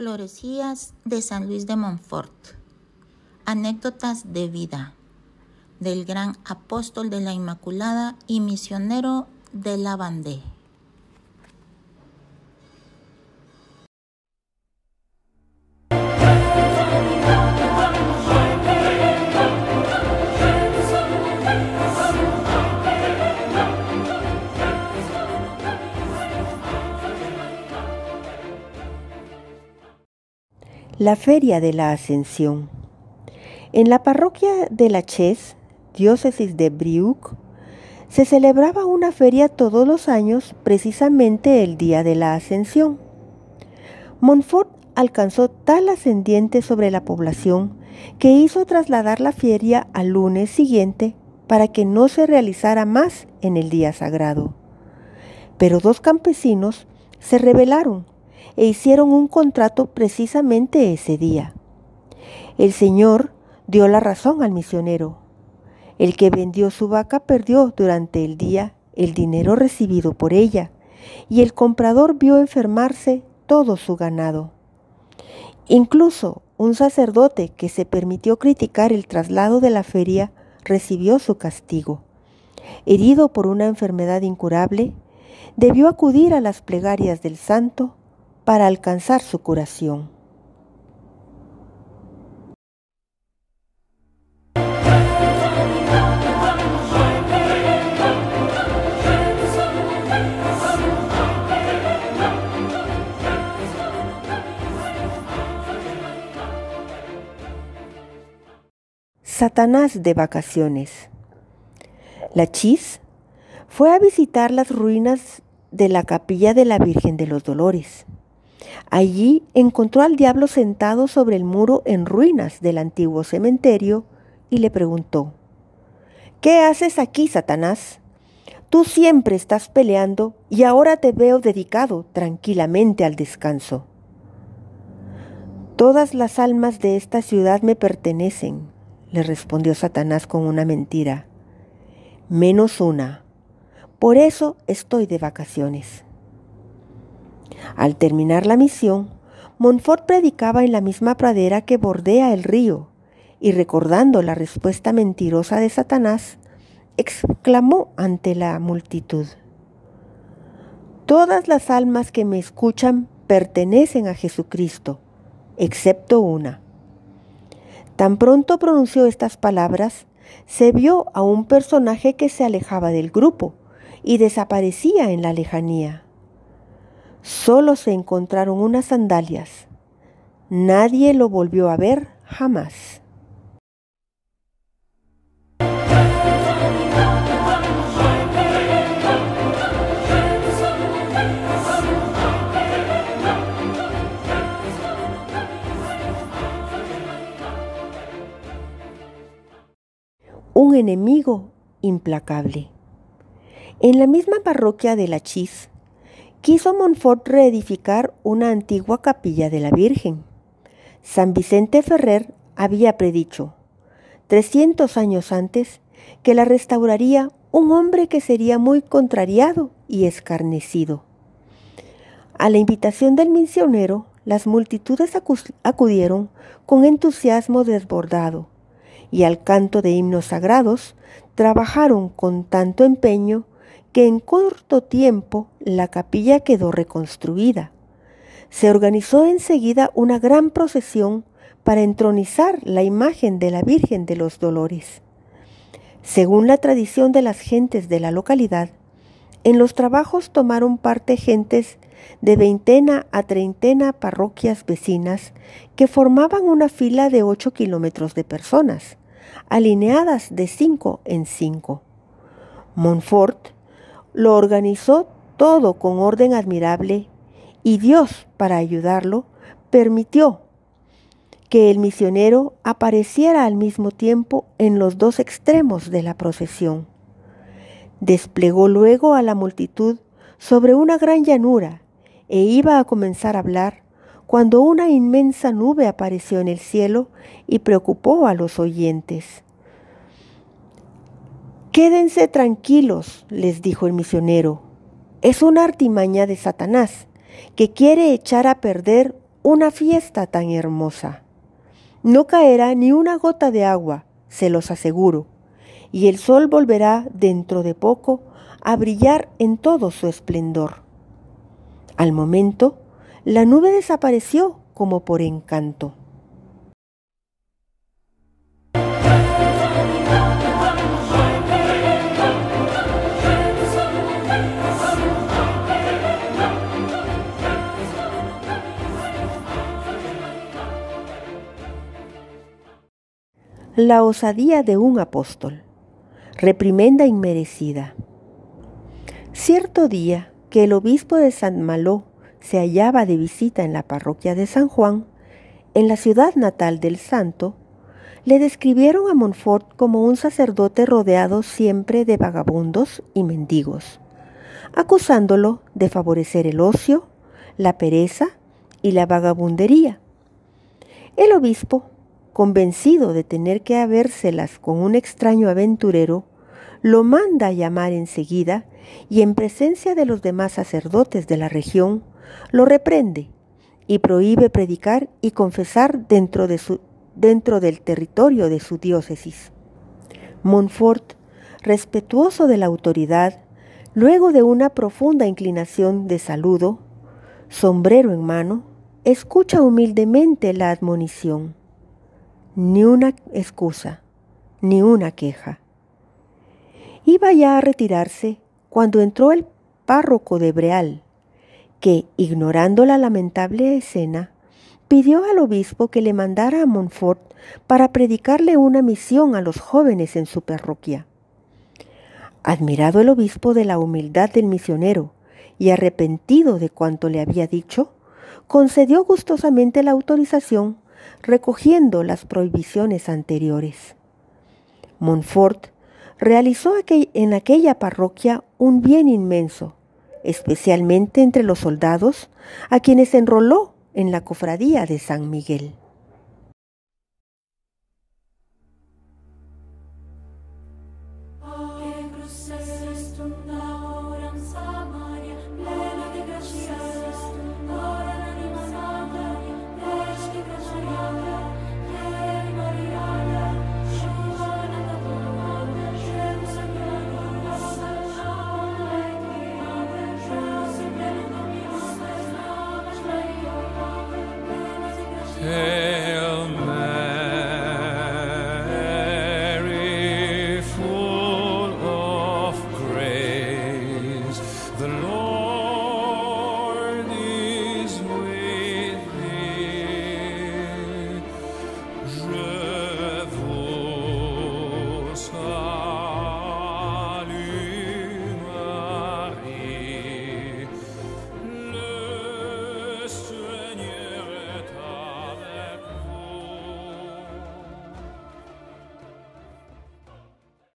Florecías de San Luis de Montfort. Anécdotas de vida del gran apóstol de la Inmaculada y misionero de la Bandé. La Feria de la Ascensión. En la parroquia de La Ches, diócesis de Briuc, se celebraba una feria todos los años, precisamente el día de la Ascensión. Montfort alcanzó tal ascendiente sobre la población que hizo trasladar la feria al lunes siguiente para que no se realizara más en el día sagrado. Pero dos campesinos se rebelaron e hicieron un contrato precisamente ese día. El Señor dio la razón al misionero. El que vendió su vaca perdió durante el día el dinero recibido por ella, y el comprador vio enfermarse todo su ganado. Incluso un sacerdote que se permitió criticar el traslado de la feria recibió su castigo. Herido por una enfermedad incurable, debió acudir a las plegarias del santo para alcanzar su curación. Satanás de vacaciones. La Chis fue a visitar las ruinas de la capilla de la Virgen de los Dolores. Allí encontró al diablo sentado sobre el muro en ruinas del antiguo cementerio y le preguntó, ¿Qué haces aquí, Satanás? Tú siempre estás peleando y ahora te veo dedicado tranquilamente al descanso. Todas las almas de esta ciudad me pertenecen, le respondió Satanás con una mentira, menos una. Por eso estoy de vacaciones. Al terminar la misión, Montfort predicaba en la misma pradera que bordea el río, y recordando la respuesta mentirosa de Satanás, exclamó ante la multitud, Todas las almas que me escuchan pertenecen a Jesucristo, excepto una. Tan pronto pronunció estas palabras, se vio a un personaje que se alejaba del grupo y desaparecía en la lejanía. Solo se encontraron unas sandalias. Nadie lo volvió a ver jamás. Un enemigo implacable. En la misma parroquia de La Chis, quiso Montfort reedificar una antigua capilla de la Virgen. San Vicente Ferrer había predicho, 300 años antes, que la restauraría un hombre que sería muy contrariado y escarnecido. A la invitación del misionero, las multitudes acudieron con entusiasmo desbordado y al canto de himnos sagrados trabajaron con tanto empeño que en corto tiempo la capilla quedó reconstruida. Se organizó enseguida una gran procesión para entronizar la imagen de la Virgen de los Dolores. Según la tradición de las gentes de la localidad, en los trabajos tomaron parte gentes de veintena a treintena parroquias vecinas que formaban una fila de ocho kilómetros de personas, alineadas de cinco en cinco. Montfort lo organizó todo con orden admirable y Dios, para ayudarlo, permitió que el misionero apareciera al mismo tiempo en los dos extremos de la procesión. Desplegó luego a la multitud sobre una gran llanura e iba a comenzar a hablar cuando una inmensa nube apareció en el cielo y preocupó a los oyentes. Quédense tranquilos, les dijo el misionero. Es una artimaña de Satanás, que quiere echar a perder una fiesta tan hermosa. No caerá ni una gota de agua, se los aseguro, y el sol volverá dentro de poco a brillar en todo su esplendor. Al momento, la nube desapareció como por encanto. La osadía de un apóstol. Reprimenda inmerecida. Cierto día que el obispo de San Malo se hallaba de visita en la parroquia de San Juan, en la ciudad natal del santo, le describieron a Montfort como un sacerdote rodeado siempre de vagabundos y mendigos, acusándolo de favorecer el ocio, la pereza y la vagabundería. El obispo convencido de tener que habérselas con un extraño aventurero, lo manda a llamar enseguida y en presencia de los demás sacerdotes de la región, lo reprende y prohíbe predicar y confesar dentro, de su, dentro del territorio de su diócesis. Montfort, respetuoso de la autoridad, luego de una profunda inclinación de saludo, sombrero en mano, escucha humildemente la admonición ni una excusa, ni una queja. Iba ya a retirarse cuando entró el párroco de Breal, que, ignorando la lamentable escena, pidió al obispo que le mandara a Montfort para predicarle una misión a los jóvenes en su parroquia. Admirado el obispo de la humildad del misionero y arrepentido de cuanto le había dicho, concedió gustosamente la autorización recogiendo las prohibiciones anteriores. Montfort realizó en aquella parroquia un bien inmenso, especialmente entre los soldados, a quienes enroló en la cofradía de San Miguel.